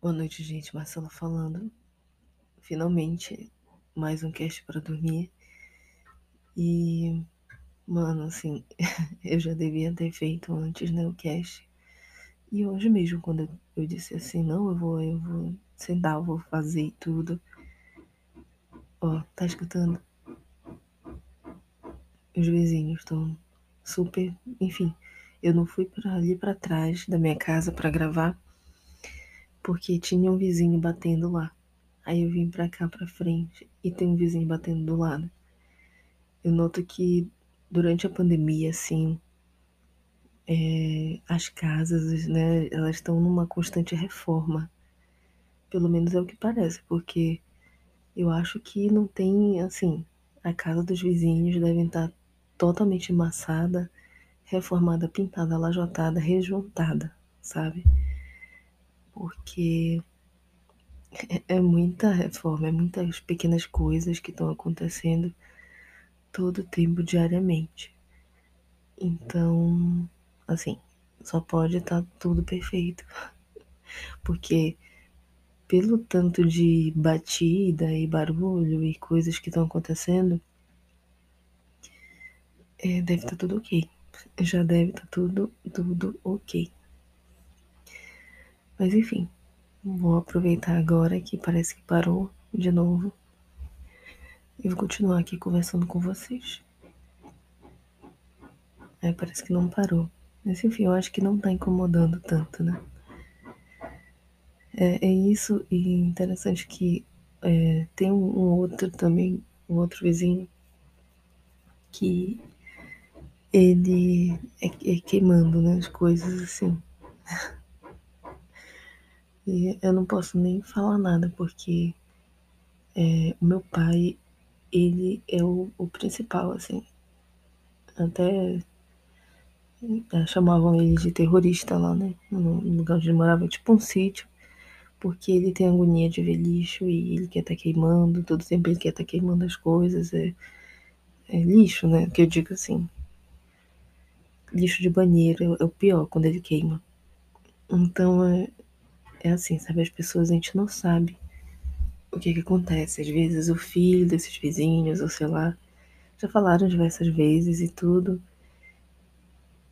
Boa noite, gente. Marcela falando. Finalmente, mais um cast para dormir. E, mano, assim, eu já devia ter feito antes, né, o cast. E hoje mesmo, quando eu, disse assim, não, eu vou, eu vou sentar, eu vou fazer tudo. Ó, tá escutando? Os vizinhos estão super, enfim, eu não fui para ali para trás da minha casa para gravar porque tinha um vizinho batendo lá. Aí eu vim pra cá pra frente e tem um vizinho batendo do lado. Eu noto que durante a pandemia, assim, é, as casas, né, elas estão numa constante reforma. Pelo menos é o que parece, porque eu acho que não tem, assim, a casa dos vizinhos devem estar totalmente amassada, reformada, pintada, lajotada, rejuntada, sabe? Porque é, é muita reforma, é muitas pequenas coisas que estão acontecendo todo tempo, diariamente. Então, assim, só pode estar tá tudo perfeito. Porque pelo tanto de batida e barulho e coisas que estão acontecendo, é, deve estar tá tudo ok. Já deve estar tá tudo, tudo ok. Mas enfim, vou aproveitar agora que parece que parou de novo. E vou continuar aqui conversando com vocês. É, parece que não parou. Mas enfim, eu acho que não tá incomodando tanto, né? É, é isso, e interessante que é, tem um, um, outro também, um outro vizinho, que ele é, é queimando né, as coisas assim. E eu não posso nem falar nada, porque é, o meu pai, ele é o, o principal, assim. Até é, chamavam ele de terrorista lá, né? No lugar onde ele morava, tipo um sítio. Porque ele tem agonia de ver lixo e ele quer estar tá queimando, todo tempo ele quer estar tá queimando as coisas. É, é, lixo, né? Que eu digo assim. Lixo de banheiro é o pior quando ele queima. Então é, é assim, sabe? As pessoas a gente não sabe o que que acontece. Às vezes o filho desses vizinhos, ou sei lá, já falaram diversas vezes e tudo.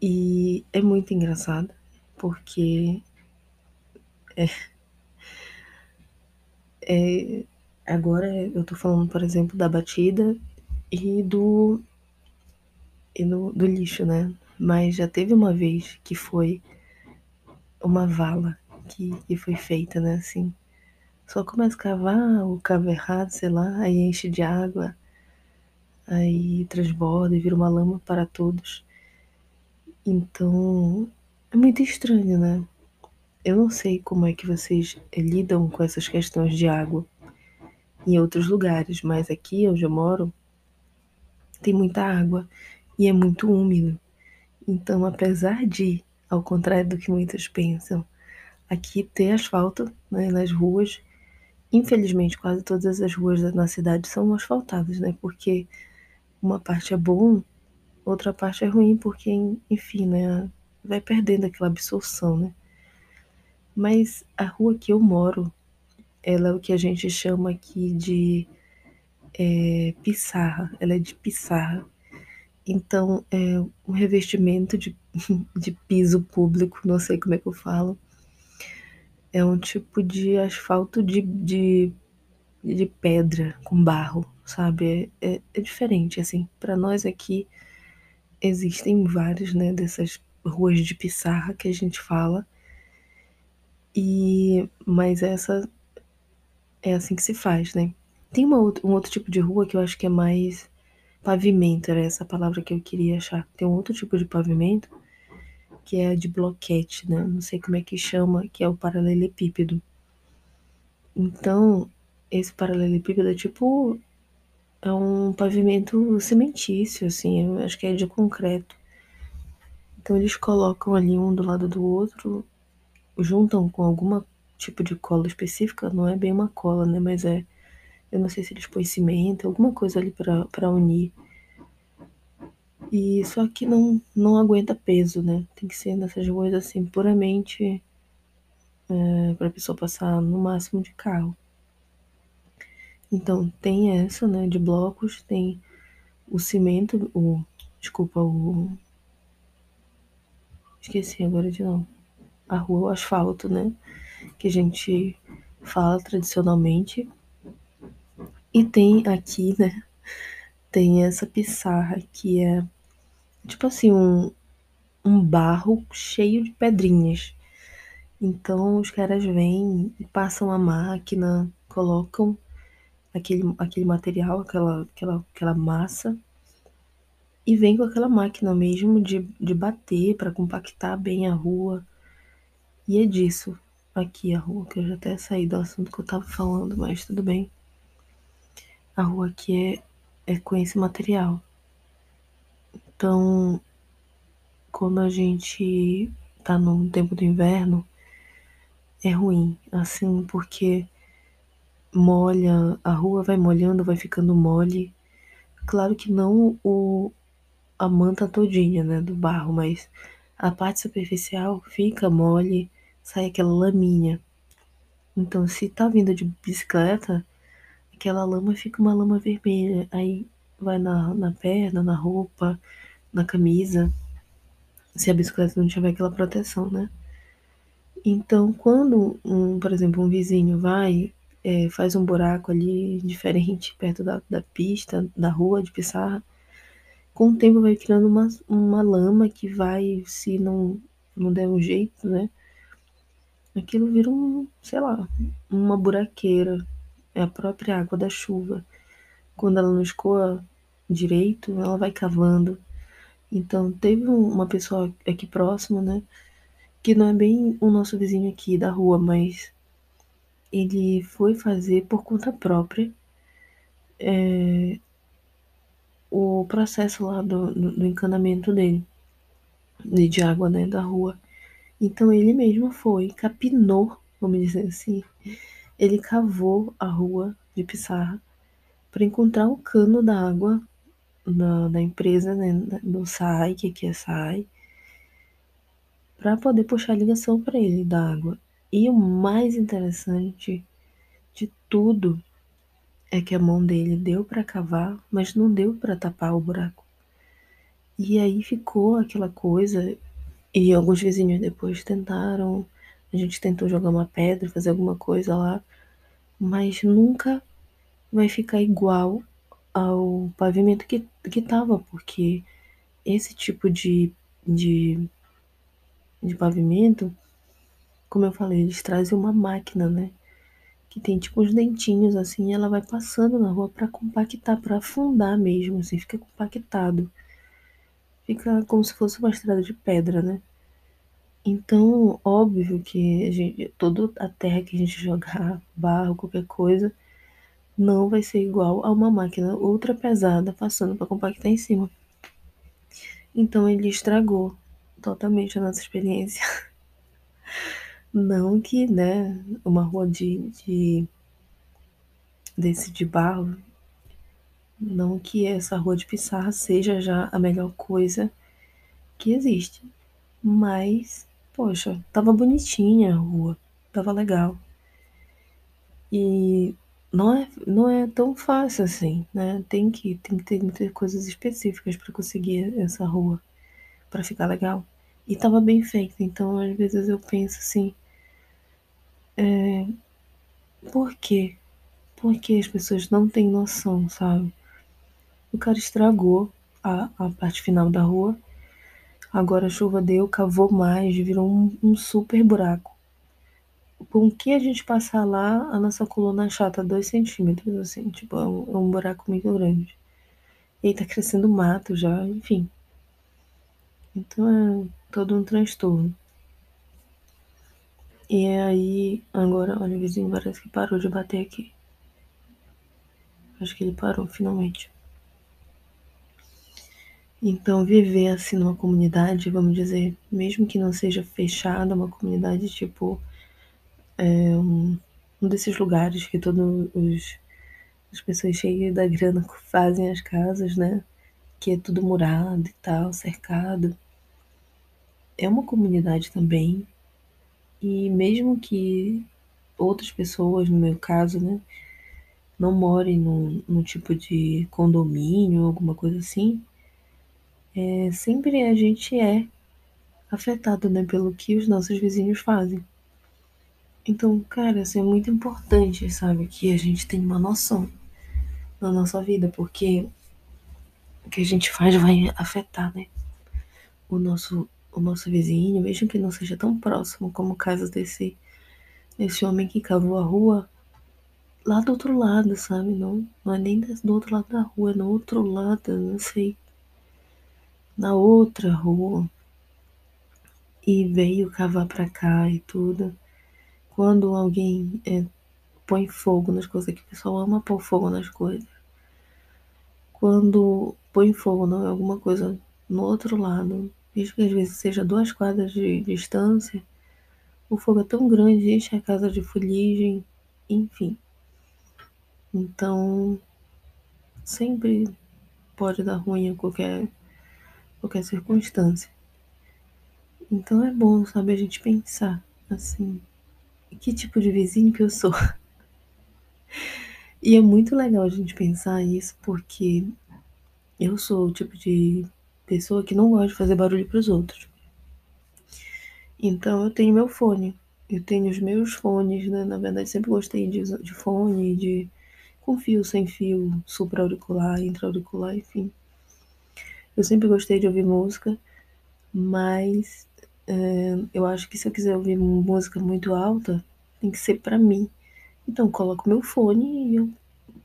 E é muito engraçado, porque é, é, agora eu tô falando, por exemplo, da batida e do e no, do lixo, né? Mas já teve uma vez que foi uma vala que, que foi feita, né? Assim, só começa a cavar, ou cava errado, sei lá, aí enche de água, aí transborda e vira uma lama para todos. Então, é muito estranho, né? Eu não sei como é que vocês lidam com essas questões de água em outros lugares, mas aqui onde eu moro tem muita água e é muito úmido. Então, apesar de, ao contrário do que muitos pensam, aqui ter asfalto né, nas ruas, infelizmente quase todas as ruas na cidade são asfaltadas, né? Porque uma parte é bom, outra parte é ruim, porque, enfim, né? Vai perdendo aquela absorção, né? Mas a rua que eu moro, ela é o que a gente chama aqui de é, pissarra, ela é de pissarra. Então, é um revestimento de, de piso público, não sei como é que eu falo. É um tipo de asfalto de, de, de pedra com barro, sabe? É, é, é diferente, assim. Para nós aqui, existem várias, né, dessas ruas de pissarra que a gente fala. E, mas essa é assim que se faz, né? Tem uma, um outro tipo de rua que eu acho que é mais pavimento, era essa palavra que eu queria achar. Tem um outro tipo de pavimento que é de bloquete, né? Não sei como é que chama, que é o paralelepípedo. Então, esse paralelepípedo é tipo é um pavimento cimentício, assim, eu acho que é de concreto. Então eles colocam ali um do lado do outro, juntam com alguma tipo de cola específica, não é bem uma cola, né? Mas é, eu não sei se eles põem cimento, alguma coisa ali para unir. E só que não, não aguenta peso, né? Tem que ser nessas ruas assim, puramente é? Para a pessoa passar no máximo de carro. Então tem essa, né? De blocos, tem o cimento, o desculpa, o esqueci agora de novo. A rua, o asfalto, né? Que a gente fala tradicionalmente. E tem aqui, né? Tem essa pissarra que é tipo assim, um, um barro cheio de pedrinhas. Então os caras vêm e passam a máquina, colocam aquele, aquele material, aquela, aquela, aquela massa, e vem com aquela máquina mesmo de, de bater para compactar bem a rua. E é disso aqui a rua, que eu já até saí do assunto que eu tava falando, mas tudo bem. A rua aqui é, é com esse material. Então, quando a gente tá no tempo do inverno, é ruim, assim, porque molha, a rua vai molhando, vai ficando mole. Claro que não o, a manta todinha, né, do barro, mas a parte superficial fica mole, sai aquela laminha. Então, se tá vindo de bicicleta, aquela lama fica uma lama vermelha, aí vai na, na perna, na roupa, na camisa, se a bicicleta não tiver aquela proteção, né? Então, quando, um, por exemplo, um vizinho vai, é, faz um buraco ali diferente perto da, da pista, da rua de pissarra, com o tempo vai criando uma, uma lama que vai, se não, não der um jeito, né? Aquilo vira um, sei lá, uma buraqueira. É a própria água da chuva. Quando ela não escoa direito, ela vai cavando. Então, teve uma pessoa aqui próximo, né? Que não é bem o nosso vizinho aqui da rua, mas ele foi fazer por conta própria é, o processo lá do, do, encanamento dele, de água né, da rua. Então ele mesmo foi, capinou, vamos dizer assim, ele cavou a rua de Pissarra para encontrar o cano da água da, da empresa, né, do SAI, que aqui é SAI, para poder puxar a ligação para ele da água. E o mais interessante de tudo é que a mão dele deu para cavar, mas não deu para tapar o buraco. E aí ficou aquela coisa, e alguns vizinhos depois tentaram, a gente tentou jogar uma pedra, fazer alguma coisa lá, mas nunca vai ficar igual ao pavimento que, tava, porque esse tipo de, de, de pavimento, como eu falei, eles trazem uma máquina, né? Que tem tipo uns dentinhos assim, e ela vai passando na rua para compactar, para afundar mesmo, assim, fica compactado. Fica como se fosse uma estrada de pedra, né? Então, óbvio que a gente, toda a terra que a gente jogar, barro, qualquer coisa, não vai ser igual a uma máquina ultra pesada passando para compactar em cima. Então ele estragou totalmente a nossa experiência. Não que, né, uma rua de, de desse de barro, não que essa rua de pissarra seja já a melhor coisa que existe. Mas, poxa, tava bonitinha a rua, tava legal. E não é, não é tão fácil assim, né? Tem que, tem que ter muitas coisas específicas para conseguir essa rua, para ficar legal. E tava bem feita, então às vezes eu penso assim, é, por quê? Porque as pessoas não têm noção, sabe? O cara estragou a, a parte final da rua, agora a chuva deu, cavou mais, virou um, um super buraco com que a gente passar lá, a nossa coluna chata 2 centímetros, assim, tipo, é um, é um buraco muito grande. E aí tá crescendo mato já, enfim. Então é todo um transtorno. E aí, agora, olha, o vizinho parece que parou de bater aqui. Acho que ele parou, finalmente. Então, viver assim numa comunidade, vamos dizer, mesmo que não seja fechada, uma comunidade tipo é um, um desses lugares que todos os as pessoas cheias da grana fazem as casas, né? Que é tudo murado e tal, cercado. É uma comunidade também. E mesmo que outras pessoas, no meu caso, né, não morem num, num tipo de condomínio, alguma coisa assim, é, sempre a gente é afetado, né, pelo que os nossos vizinhos fazem. Então, cara, isso é muito importante, sabe, que a gente tenha uma noção na nossa vida, porque o que a gente faz vai afetar, né, o nosso, o nosso vizinho, mesmo que não seja tão próximo como o caso desse, desse homem que cavou a rua lá do outro lado, sabe? Não, não é nem do outro lado da rua, é no outro lado, não sei. Na outra rua. E veio cavar pra cá e tudo. Quando alguém é, põe fogo nas coisas, que o pessoal ama pôr fogo nas coisas. Quando põe fogo é alguma coisa no outro lado, mesmo que às vezes seja duas quadras de distância, o fogo é tão grande, enche a casa de fuligem, enfim. Então, sempre pode dar ruim em qualquer, qualquer circunstância. Então é bom, sabe, a gente pensar assim, que tipo de vizinho que eu sou. E é muito legal a gente pensar isso, porque eu sou o tipo de pessoa que não gosta de fazer barulho para os outros. Então eu tenho meu fone, eu tenho os meus fones, né? Na verdade, sempre gostei de, de fone, de com fio, sem fio, supra-auricular, intra-auricular, enfim. Eu sempre gostei de ouvir música, mas é, eu acho que se eu quiser ouvir música muito alta, tem que ser para mim. Então, coloco meu fone e eu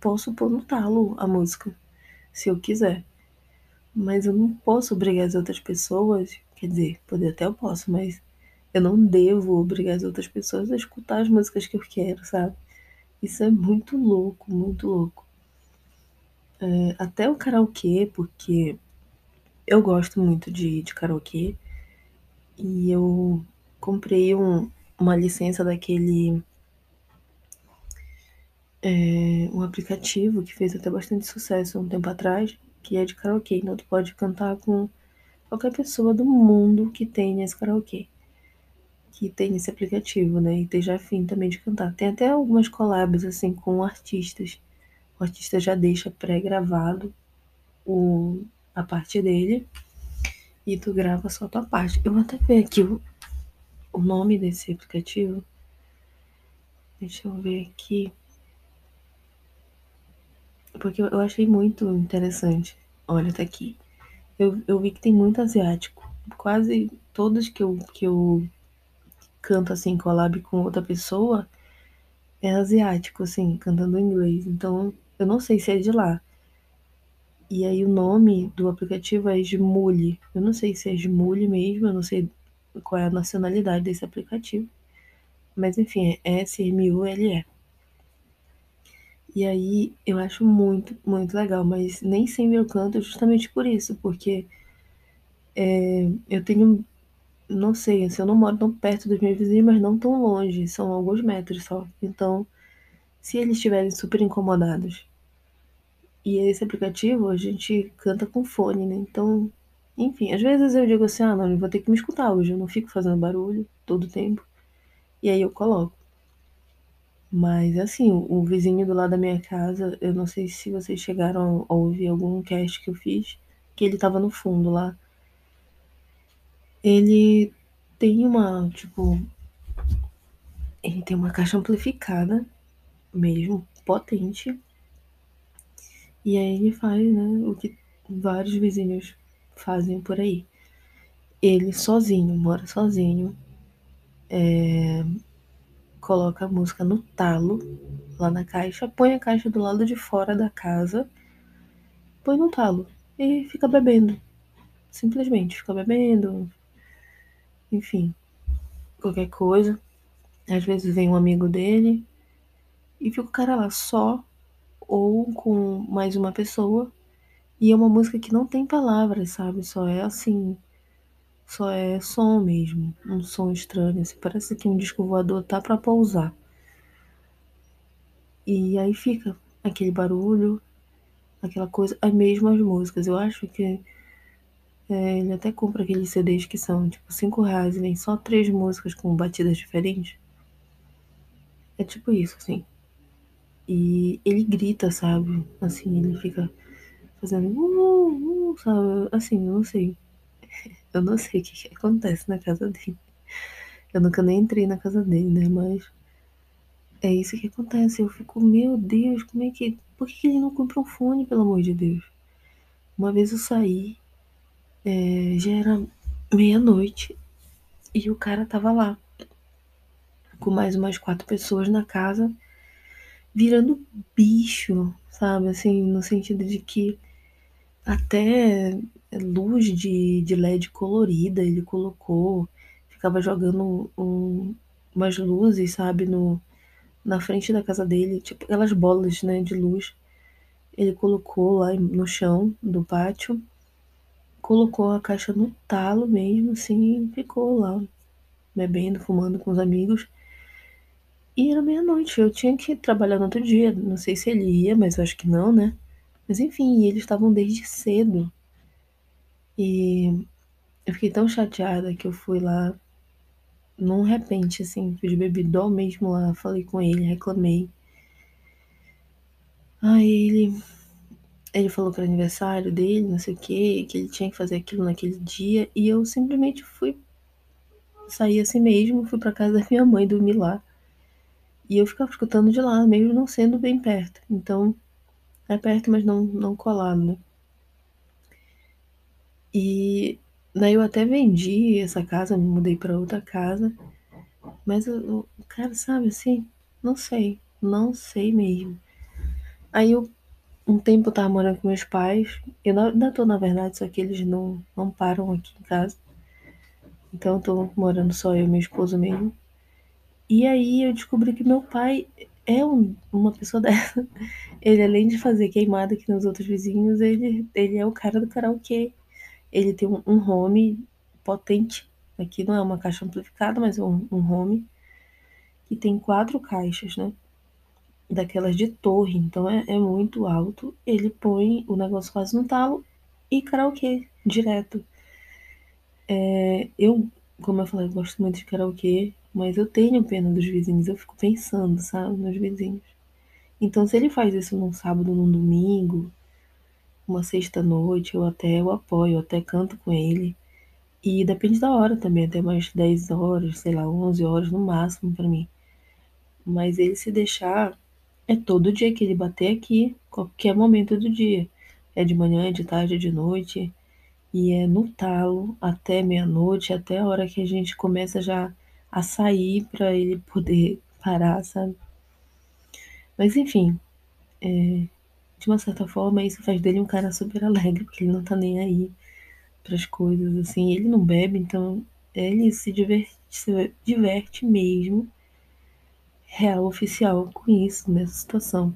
posso pôr no talo a música, se eu quiser. Mas eu não posso obrigar as outras pessoas, quer dizer, poder até eu posso, mas eu não devo obrigar as outras pessoas a escutar as músicas que eu quero, sabe? Isso é muito louco, muito louco. É, até o karaokê, porque eu gosto muito de, de karaokê e eu comprei um, uma licença daquele é, um aplicativo que fez até bastante sucesso um tempo atrás, que é de karaokê. Então tu pode cantar com qualquer pessoa do mundo que tenha esse karaokê. Que tem esse aplicativo, né? E esteja afim também de cantar. Tem até algumas collabs, assim, com artistas. O artista já deixa pré-gravado o, a parte dele e tu grava só a tua parte. Eu vou até ver aqui o, o nome desse aplicativo. Deixa eu ver aqui. Porque eu achei muito interessante. Olha, tá aqui. Eu, eu vi que tem muito asiático. Quase todos que eu, que eu canto assim, collab com outra pessoa, é asiático, assim, cantando em inglês. Então, eu não sei se é de lá. E aí o nome do aplicativo é Smule. Eu não sei se é Smule mesmo, eu não sei qual é a nacionalidade desse aplicativo. Mas enfim, é S-M-U-L-E. E aí eu acho muito, muito legal, mas nem sempre eu canto justamente por isso, porque é, eu tenho, não sei, assim, eu não moro tão perto dos meus vizinhos, mas não tão longe, são alguns metros só. Então, se eles estiverem super incomodados, e esse aplicativo a gente canta com fone, né? Então, enfim, às vezes eu digo assim, ah, não, vou ter que me escutar hoje, eu não fico fazendo barulho todo o tempo. E aí eu coloco. Mas assim, o vizinho do lado da minha casa, eu não sei se vocês chegaram a ouvir algum cast que eu fiz, que ele tava no fundo lá. Ele tem uma, tipo, ele tem uma caixa amplificada mesmo, potente. E aí ele faz, né, o que vários vizinhos fazem por aí. Ele sozinho, mora sozinho, é, coloca a música no talo, lá na caixa, põe a caixa do lado de fora da casa, põe no talo e fica bebendo. Simplesmente fica bebendo, enfim, qualquer coisa. Às vezes vem um amigo dele e fica o cara lá só ou com mais uma pessoa. E é uma música que não tem palavras, sabe? Só é assim. Só é som mesmo. Um som estranho. Assim, parece que um disco voador tá para pousar. E aí fica aquele barulho, aquela coisa, as mesmas músicas. Eu acho que É, ele até compra aqueles CDs que são tipo 5 reais e vem só três músicas com batidas diferentes. É tipo isso, assim. E ele grita, sabe? Assim, ele fica fazendo uh, uh, sabe? Assim, eu não sei. Eu não sei o que, que acontece na casa dele. Eu nunca nem entrei na casa dele, né? Mas é isso que acontece. Eu fico, meu Deus, como é que. Por que ele não compra um fone, pelo amor de Deus? Uma vez eu saí, é, já era meia-noite, e o cara tava lá, com mais umas quatro pessoas na casa, virando bicho, sabe? Assim, no sentido de que até luz de, de LED colorida ele colocou, ficava jogando um, umas luzes, sabe, no, na frente da casa dele, tipo aquelas bolas, né, de luz. Ele colocou lá no chão do pátio, colocou a caixa no talo mesmo, assim, e ficou lá, bebendo, fumando com os amigos. E era meia-noite, eu tinha que trabalhar no outro dia. Não sei se ele ia, mas eu acho que não, né? Mas enfim, eles estavam desde cedo. E eu fiquei tão chateada que eu fui lá num repente, assim, fiz bebidol mesmo lá, falei com ele, reclamei. Aí ele, ele falou que era aniversário dele, não sei o que, que ele tinha que fazer aquilo naquele dia, e eu simplesmente fui sair assim mesmo, fui pra casa da minha mãe dormir lá. E eu ficava escutando de lá, mesmo não sendo bem perto. Então, é perto, mas não, não colado, né? E daí eu até vendi essa casa, me mudei para outra casa. Mas o, cara, sabe assim, não sei, não sei mesmo. Aí eu, um tempo eu tava morando com meus pais. Eu ainda tô, na verdade, só que eles não, não param aqui em casa. Então eu tô morando só eu e meu esposo mesmo. E aí eu descobri que meu pai é um, uma pessoa dessa. Ele, além de fazer queimada aqui nos outros vizinhos, ele, ele é o cara do karaokê. Ele tem um, um home potente. Aqui não é uma caixa amplificada, mas é um, um home que tem quatro caixas, né? Daquelas de torre, então é, é muito alto. Ele põe o negócio quase no talo e karaokê direto. É, eu, como eu falei, eu gosto muito de karaokê, mas eu tenho pena dos vizinhos. Eu fico pensando, sabe, nos vizinhos. Então, se ele faz isso num sábado, num domingo, uma sexta-noite, eu até eu apoio, eu até canto com ele. E depende da hora também, até mais 10 horas, sei lá, 11 horas no máximo pra mim. Mas ele se deixar, é todo dia que ele bater aqui, qualquer momento do dia. É de manhã, é de tarde, é de noite. E é no talo até meia-noite, até a hora que a gente começa já a sair pra ele poder parar, sabe? Mas enfim, é, de uma certa forma isso faz dele um cara super alegre, porque ele não tá nem aí pras coisas, assim. Ele não bebe, então ele se diverte, se diverte mesmo, real oficial, com isso, nessa situação.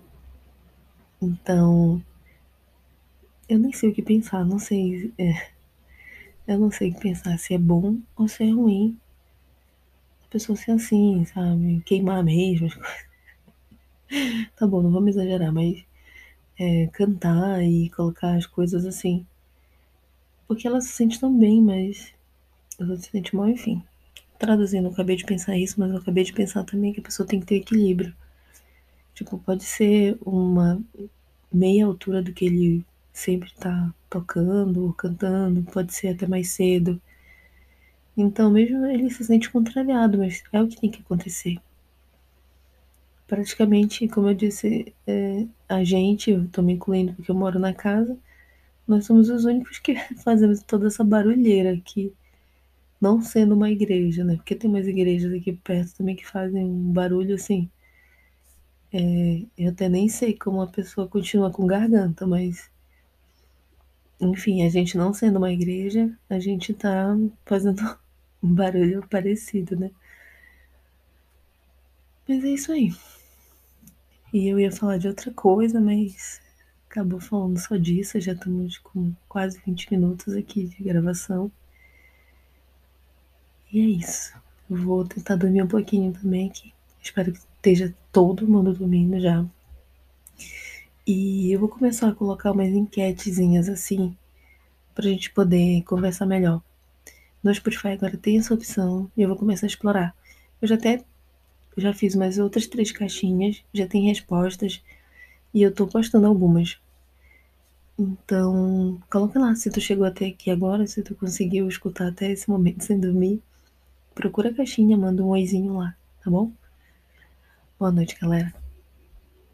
Então, eu nem sei o que pensar, não sei. É, eu não sei o que pensar, se é bom ou se é ruim. Pessoa ser assim, sabe? Queimar mesmo as coisas. Tá bom, não vamos exagerar, mas é, cantar e colocar as coisas assim. Porque ela se sente tão bem, mas ela se sente mal, enfim. Traduzindo, eu acabei de pensar isso, mas eu acabei de pensar também que a pessoa tem que ter equilíbrio. Tipo, pode ser uma meia altura do que ele sempre tá tocando ou cantando, pode ser até mais cedo. Então, mesmo ele se sente contrariado, mas é o que tem que acontecer. Praticamente, como eu disse, é, a gente, eu tô me incluindo porque eu moro na casa, nós somos os únicos que fazemos toda essa barulheira aqui. Não sendo uma igreja, né? Porque tem umas igrejas aqui perto também que fazem um barulho assim. É, eu até nem sei como a pessoa continua com garganta, mas. Enfim, a gente não sendo uma igreja, a gente tá fazendo um barulho parecido, né? Mas é isso aí. E eu ia falar de outra coisa, mas acabou falando só disso. Já estamos com quase 20 minutos aqui de gravação. E é isso. Vou tentar dormir um pouquinho também aqui. Espero que esteja todo mundo dormindo já. E eu vou começar a colocar umas enquetezinhas assim pra gente poder conversar melhor. No Spotify agora tem essa opção e eu vou começar a explorar. Eu já até já fiz mais outras três caixinhas, já tem respostas e eu tô postando algumas. Então, coloca lá se tu chegou até aqui agora, se tu conseguiu escutar até esse momento sem dormir. Procura a caixinha, manda um oizinho lá, tá bom? Boa noite, galera.